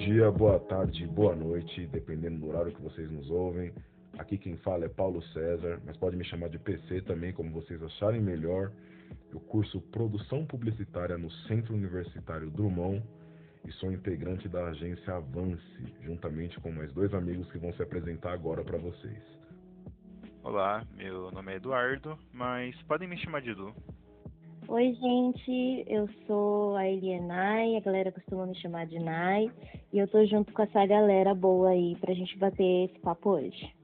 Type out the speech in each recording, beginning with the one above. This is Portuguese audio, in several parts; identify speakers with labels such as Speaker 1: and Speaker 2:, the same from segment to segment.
Speaker 1: Dia, boa tarde, boa noite, dependendo do horário que vocês nos ouvem. Aqui quem fala é Paulo César, mas pode me chamar de PC também, como vocês acharem melhor. Eu curso Produção Publicitária no Centro Universitário Drummond e sou integrante da agência Avance, juntamente com mais dois amigos que vão se apresentar agora para vocês.
Speaker 2: Olá, meu nome é Eduardo, mas podem me chamar de Edu.
Speaker 3: Oi, gente, eu sou a Elienai, a galera costuma me chamar de Nai, e eu tô junto com essa galera boa aí pra gente bater esse papo hoje.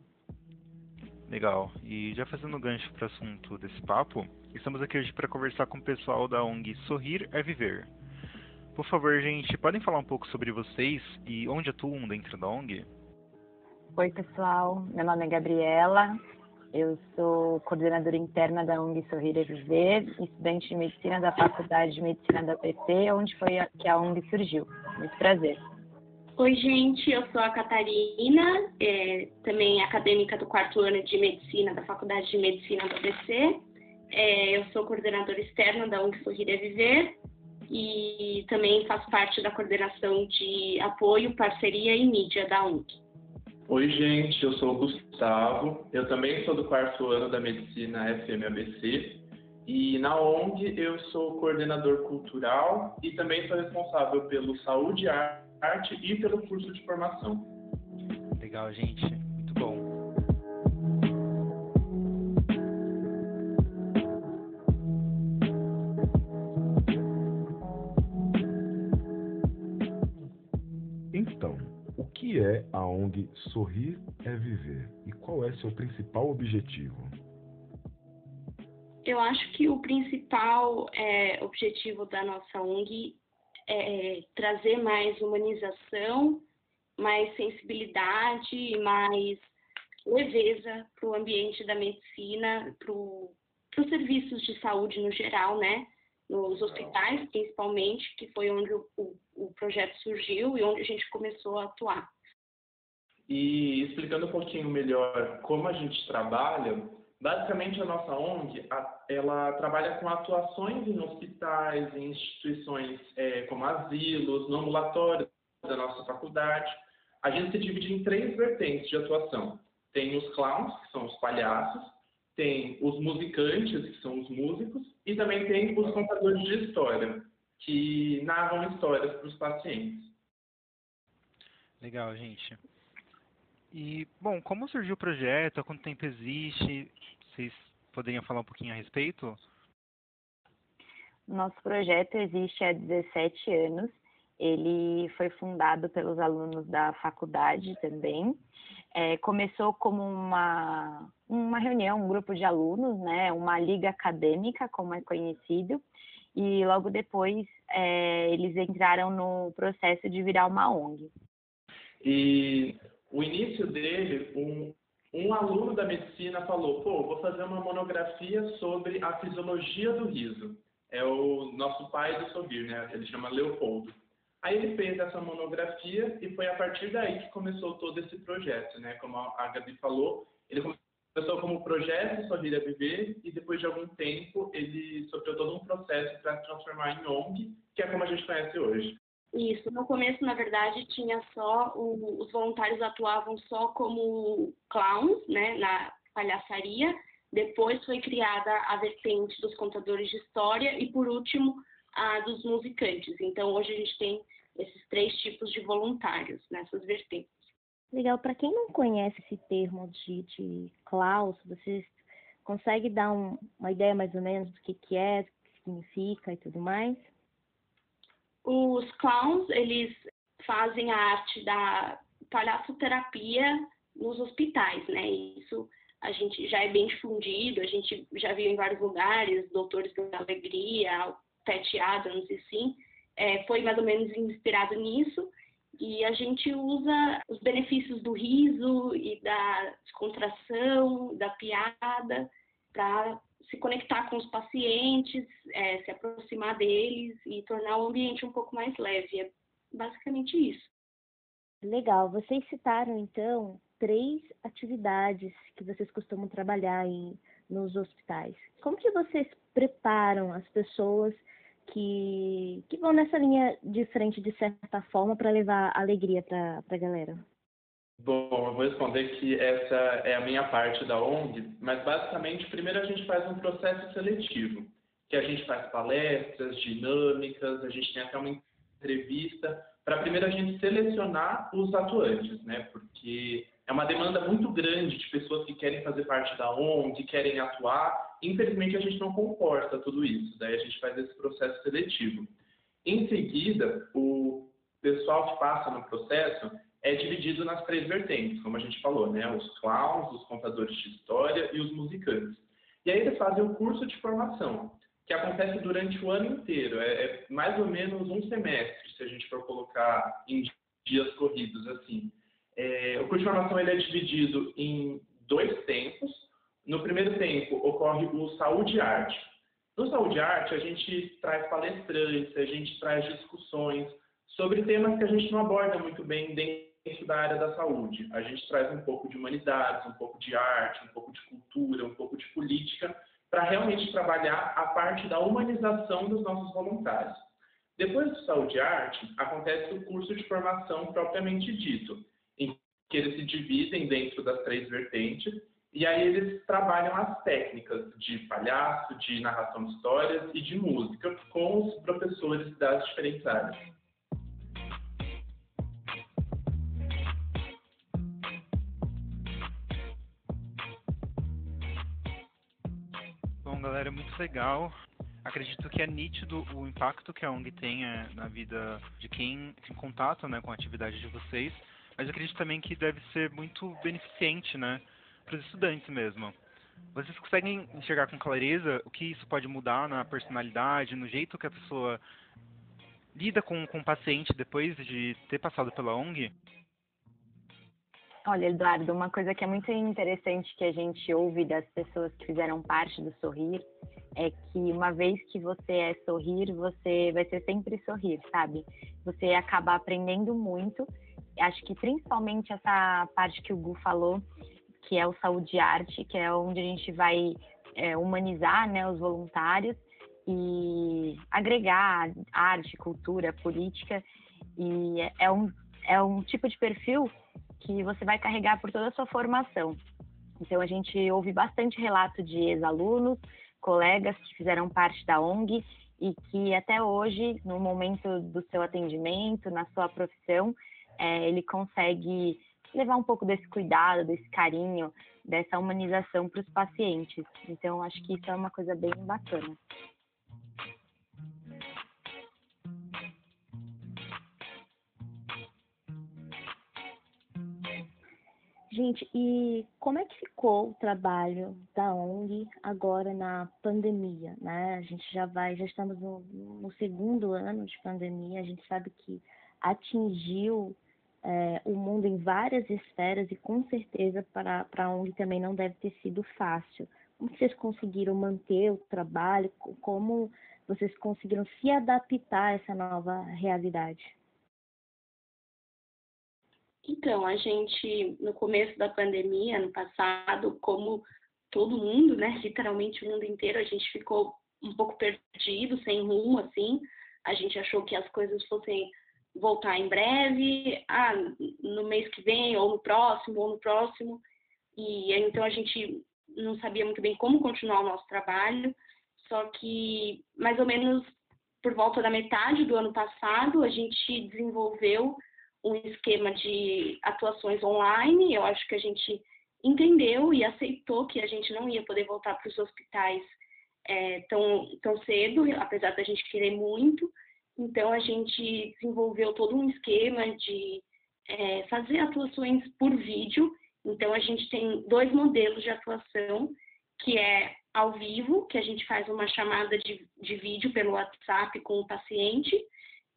Speaker 2: Legal, e já fazendo gancho para o assunto desse papo, estamos aqui hoje para conversar com o pessoal da ONG Sorrir é Viver. Por favor, gente, podem falar um pouco sobre vocês e onde atuam dentro da ONG?
Speaker 4: Oi, pessoal, meu nome é Gabriela, eu sou coordenadora interna da ONG Sorrir e Viver, estudante de medicina da Faculdade de Medicina da PT, onde foi a, que a ONG surgiu. Muito prazer.
Speaker 5: Oi, gente, eu sou a Catarina, é, também acadêmica do quarto ano de medicina da Faculdade de Medicina da PC. É, eu sou coordenadora externa da ONG Sorrir e Viver e também faço parte da coordenação de apoio, parceria e mídia da ONG.
Speaker 6: Oi, gente, eu sou o Gustavo, eu também sou do quarto ano da Medicina FMABC e na ONG eu sou coordenador cultural e também sou responsável pelo Saúde, Arte e pelo curso de formação.
Speaker 2: Legal, gente,
Speaker 1: a ONG Sorrir é Viver e qual é seu principal objetivo?
Speaker 5: Eu acho que o principal é, objetivo da nossa ONG é trazer mais humanização, mais sensibilidade e mais leveza para o ambiente da medicina, para os serviços de saúde no geral, né? Nos hospitais, principalmente, que foi onde o, o projeto surgiu e onde a gente começou a atuar.
Speaker 6: E explicando um pouquinho melhor como a gente trabalha, Basicamente, a nossa ONG, ela trabalha com atuações em hospitais, em instituições é, como asilos, no ambulatório da nossa faculdade. A gente se divide em três vertentes de atuação. Tem os clowns, que são os palhaços, tem os musicantes, que são os músicos, e também tem os contadores de história, que narram histórias para os pacientes.
Speaker 2: Legal, gente. E, bom, como surgiu o projeto? Há quanto tempo existe? Vocês poderiam falar um pouquinho a respeito?
Speaker 4: Nosso projeto existe há 17 anos. Ele foi fundado pelos alunos da faculdade também. É, começou como uma, uma reunião, um grupo de alunos, né, uma liga acadêmica, como é conhecido, e logo depois é, eles entraram no processo de virar uma ONG.
Speaker 6: E o início dele, um, um aluno da medicina falou: pô, vou fazer uma monografia sobre a fisiologia do riso. É o nosso pai do sorrir, né? Ele chama Leopoldo. Aí ele fez essa monografia e foi a partir daí que começou todo esse projeto, né? Como a Gabi falou, ele começou como projeto Sorrir a Viver e depois de algum tempo ele sofreu todo um processo para transformar em ONG, que é como a gente conhece hoje.
Speaker 5: Isso, no começo, na verdade, tinha só, o, os voluntários atuavam só como clowns, né, na palhaçaria, depois foi criada a vertente dos contadores de história e, por último, a dos musicantes. Então, hoje a gente tem esses três tipos de voluntários nessas vertentes.
Speaker 3: Legal. Para quem não conhece esse termo de, de Klaus, você consegue dar um, uma ideia mais ou menos do que, que é, do que significa e tudo mais?
Speaker 5: Os clowns, eles fazem a arte da palhaçoterapia nos hospitais, né? Isso a gente já é bem difundido, a gente já viu em vários lugares, Doutores da Alegria, Pat Adams e assim, é, foi mais ou menos inspirado nisso. E a gente usa os benefícios do riso e da descontração, da piada, para se conectar com os pacientes, é, se aproximar deles e tornar o ambiente um pouco mais leve. É basicamente isso.
Speaker 3: Legal. Vocês citaram, então, três atividades que vocês costumam trabalhar em, nos hospitais. Como que vocês preparam as pessoas que, que vão nessa linha de frente, de certa forma, para levar alegria para a galera?
Speaker 6: Bom, eu vou responder que essa é a minha parte da ONG, mas basicamente, primeiro a gente faz um processo seletivo, que a gente faz palestras, dinâmicas, a gente tem até uma entrevista, para primeiro a gente selecionar os atuantes, né? Porque é uma demanda muito grande de pessoas que querem fazer parte da ONG, querem atuar. Infelizmente, a gente não comporta tudo isso, daí a gente faz esse processo seletivo. Em seguida, o pessoal que passa no processo é dividido nas três vertentes, como a gente falou, né? Os clowns, os contadores de história e os musicantes. E aí eles fazem o curso de formação, que acontece durante o ano inteiro. É, é mais ou menos um semestre, se a gente for colocar em dias corridos assim. É, o curso de formação ele é dividido em dois tempos. No primeiro tempo ocorre o Saúde e Arte. No Saúde e Arte a gente traz palestrantes, a gente traz discussões sobre temas que a gente não aborda muito bem dentro da área da saúde. A gente traz um pouco de humanidades, um pouco de arte, um pouco de cultura, um pouco de política, para realmente trabalhar a parte da humanização dos nossos voluntários. Depois do Saúde e Arte, acontece o curso de formação propriamente dito, em que eles se dividem dentro das três vertentes, e aí eles trabalham as técnicas de palhaço, de narração de histórias e de música com os professores das diferentes áreas.
Speaker 2: Bom, galera, muito legal. Acredito que é nítido o impacto que a ONG tem na vida de quem tem contato né, com a atividade de vocês mas acredito também que deve ser muito beneficente, né, para os estudantes mesmo. Vocês conseguem enxergar com clareza o que isso pode mudar na personalidade, no jeito que a pessoa lida com, com o paciente depois de ter passado pela ONG?
Speaker 4: Olha, Eduardo, uma coisa que é muito interessante que a gente ouve das pessoas que fizeram parte do Sorrir é que uma vez que você é sorrir, você vai ser sempre sorrir, sabe? Você acaba aprendendo muito acho que principalmente essa parte que o Gu falou, que é o saúde e arte, que é onde a gente vai é, humanizar né, os voluntários e agregar arte, cultura, política. E é um, é um tipo de perfil que você vai carregar por toda a sua formação. Então, a gente ouve bastante relato de ex-alunos, colegas que fizeram parte da ONG e que até hoje, no momento do seu atendimento, na sua profissão, é, ele consegue levar um pouco desse cuidado, desse carinho, dessa humanização para os pacientes. Então, acho que isso é uma coisa bem bacana.
Speaker 3: Gente, e como é que ficou o trabalho da ONG agora na pandemia, né? A gente já vai, já estamos no, no segundo ano de pandemia, a gente sabe que atingiu é, o mundo em várias esferas e com certeza para, para a ONG também não deve ter sido fácil. Como vocês conseguiram manter o trabalho? Como vocês conseguiram se adaptar a essa nova realidade?
Speaker 5: Então, a gente, no começo da pandemia, ano passado, como todo mundo, né, literalmente o mundo inteiro, a gente ficou um pouco perdido, sem rumo, assim. A gente achou que as coisas fossem voltar em breve, ah, no mês que vem, ou no próximo, ou no próximo. E então a gente não sabia muito bem como continuar o nosso trabalho, só que mais ou menos por volta da metade do ano passado a gente desenvolveu um esquema de atuações online. Eu acho que a gente entendeu e aceitou que a gente não ia poder voltar para os hospitais é, tão, tão cedo, apesar da gente querer muito. Então, a gente desenvolveu todo um esquema de é, fazer atuações por vídeo. Então, a gente tem dois modelos de atuação, que é ao vivo, que a gente faz uma chamada de, de vídeo pelo WhatsApp com o paciente,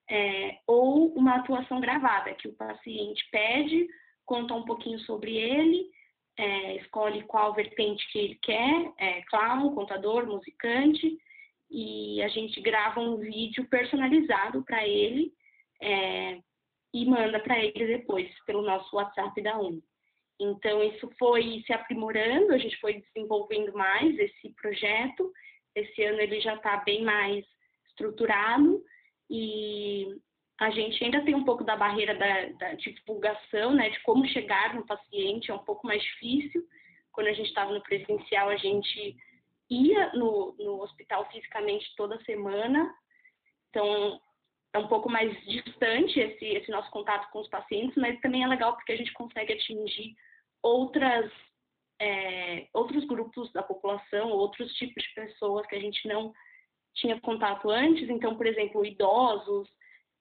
Speaker 5: é, ou uma atuação gravada, que o paciente pede, conta um pouquinho sobre ele, é, escolhe qual vertente que ele quer, é, clown, contador, musicante, e a gente grava um vídeo personalizado para ele é, e manda para ele depois pelo nosso WhatsApp da ONU. Então, isso foi se aprimorando, a gente foi desenvolvendo mais esse projeto. Esse ano ele já está bem mais estruturado e a gente ainda tem um pouco da barreira da, da divulgação, né, de como chegar no paciente, é um pouco mais difícil. Quando a gente estava no presencial, a gente ia no, no hospital fisicamente toda semana, então é um pouco mais distante esse, esse nosso contato com os pacientes, mas também é legal porque a gente consegue atingir outras, é, outros grupos da população, outros tipos de pessoas que a gente não tinha contato antes. Então, por exemplo, idosos,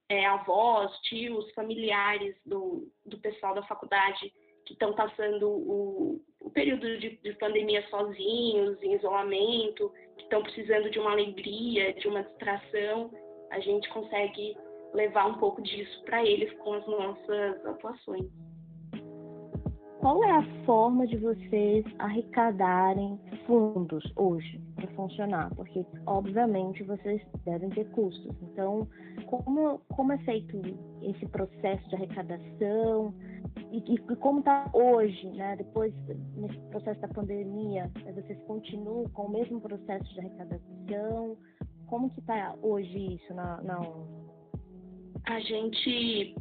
Speaker 5: é, avós, tios, familiares do, do pessoal da faculdade que estão passando o, o período de, de, pandemia sozinhos, em isolamento, que estão precisando de uma alegria, de uma distração, a gente consegue levar um pouco disso para eles com as nossas atuações.
Speaker 3: Qual é a forma de vocês arrecadarem fundos hoje para funcionar? Porque, obviamente, vocês devem ter custos. Então, como, como é feito esse processo de arrecadação? E, e como está hoje, né? Depois, nesse processo da pandemia, vocês continuam com o mesmo processo de arrecadação? Como que está hoje isso na, na ONG?
Speaker 5: A gente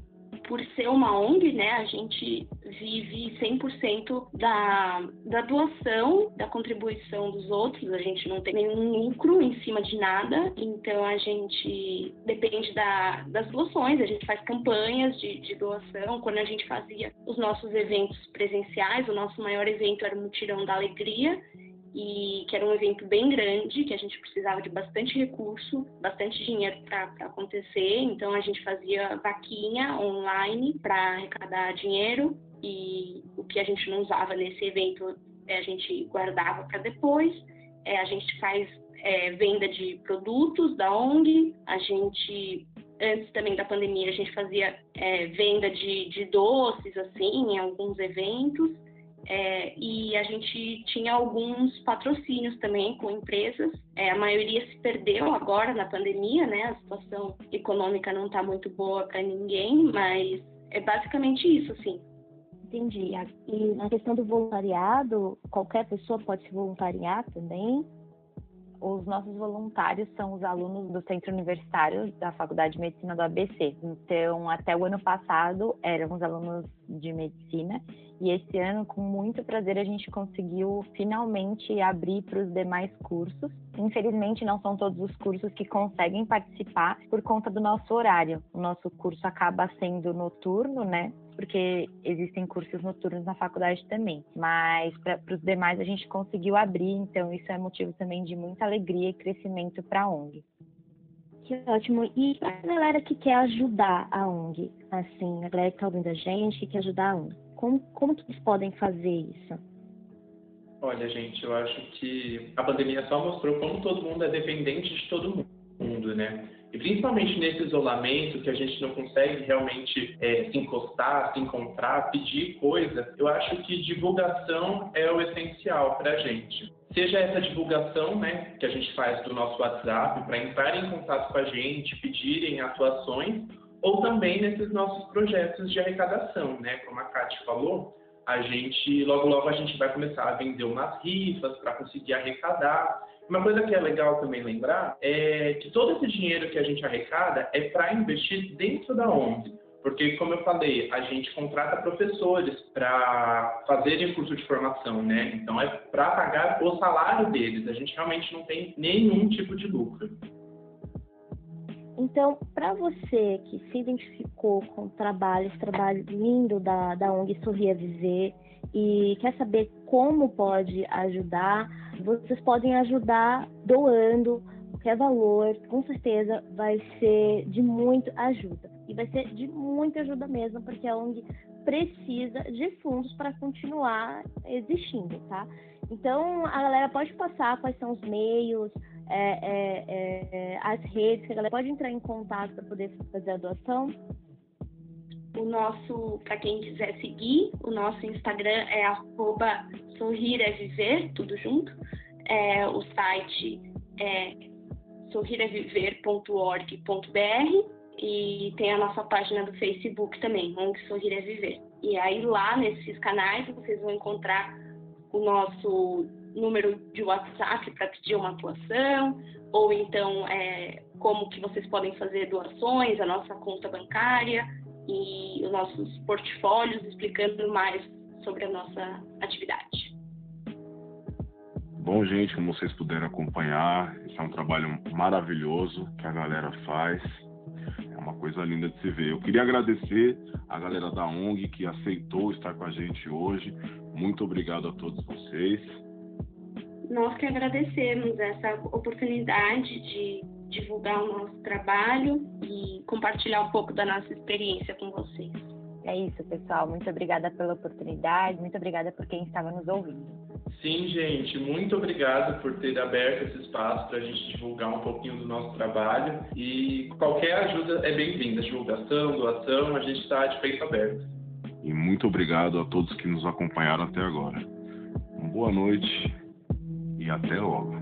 Speaker 5: por ser uma ONG, né, a gente vive 100% da, da doação, da contribuição dos outros, a gente não tem nenhum lucro em cima de nada, então a gente depende da, das doações, a gente faz campanhas de, de doação, quando a gente fazia os nossos eventos presenciais, o nosso maior evento era o Mutirão da Alegria, e que era um evento bem grande, que a gente precisava de bastante recurso, bastante dinheiro para acontecer. Então a gente fazia vaquinha online para arrecadar dinheiro e o que a gente não usava nesse evento é, a gente guardava para depois. É, a gente faz é, venda de produtos da ONG, a gente antes também da pandemia a gente fazia é, venda de, de doces assim em alguns eventos é, e a gente tinha alguns patrocínios também com empresas. É, a maioria se perdeu agora na pandemia, né? A situação econômica não está muito boa para ninguém, mas é basicamente isso, sim.
Speaker 3: Entendi. E na questão do voluntariado, qualquer pessoa pode se voluntariar também?
Speaker 4: Os nossos voluntários são os alunos do Centro Universitário da Faculdade de Medicina do ABC. Então, até o ano passado, éramos alunos de medicina e esse ano, com muito prazer, a gente conseguiu finalmente abrir para os demais cursos. Infelizmente, não são todos os cursos que conseguem participar por conta do nosso horário. O nosso curso acaba sendo noturno, né? Porque existem cursos noturnos na faculdade também. Mas para os demais a gente conseguiu abrir, então isso é motivo também de muita alegria e crescimento para a ONG.
Speaker 3: Que ótimo. E para a galera que quer ajudar a ONG, assim, a galera que está ouvindo a gente, que quer ajudar a ONG, como, como que eles podem fazer isso?
Speaker 6: Olha, gente, eu acho que a pandemia só mostrou como todo mundo é dependente de todo mundo, né? E principalmente nesse isolamento, que a gente não consegue realmente é, se encostar, se encontrar, pedir coisa, eu acho que divulgação é o essencial para a gente. Seja essa divulgação né, que a gente faz do nosso WhatsApp para entrar em contato com a gente, pedirem atuações, ou também nesses nossos projetos de arrecadação, né? Como a Kátia falou, a gente, logo logo a gente vai começar a vender umas rifas para conseguir arrecadar. Uma coisa que é legal também lembrar é que todo esse dinheiro que a gente arrecada é para investir dentro da ONG. Porque, como eu falei, a gente contrata professores para fazerem curso de formação, né? Então, é para pagar o salário deles. A gente realmente não tem nenhum tipo de lucro.
Speaker 3: Então, para você que se identificou com o trabalho, lindo da, da ONG Sorria Viver e quer saber como pode ajudar, vocês podem ajudar doando qualquer valor, com certeza vai ser de muito ajuda. E vai ser de muita ajuda mesmo, porque a ONG precisa de fundos para continuar existindo, tá? Então, a galera pode passar quais são os meios, é, é, é, as redes, que a galera pode entrar em contato para poder fazer a doação?
Speaker 5: O nosso, para quem quiser seguir, o nosso Instagram é arroba sorrir é viver, tudo junto. É, o site é sorrireviver.org.br e tem a nossa página do Facebook também, ONG Sorrir é Viver. E aí lá nesses canais vocês vão encontrar o nosso número de WhatsApp para pedir uma atuação, ou então é, como que vocês podem fazer doações, a nossa conta bancária e os nossos portfólios, explicando mais sobre a nossa atividade.
Speaker 7: Bom, gente, como vocês puderam acompanhar, esse é um trabalho maravilhoso que a galera faz. É uma coisa linda de se ver. Eu queria agradecer a galera da ONG que aceitou estar com a gente hoje. Muito obrigado a todos vocês.
Speaker 5: Nós que agradecemos essa oportunidade de divulgar o nosso trabalho e compartilhar um pouco da nossa experiência com vocês.
Speaker 4: É isso, pessoal. Muito obrigada pela oportunidade, muito obrigada por quem estava nos ouvindo.
Speaker 6: Sim, gente, muito obrigado por ter aberto esse espaço para a gente divulgar um pouquinho do nosso trabalho. E qualquer ajuda é bem-vinda, divulgação, doação, a gente está de peito aberto.
Speaker 7: E muito obrigado a todos que nos acompanharam até agora. Boa noite e até logo.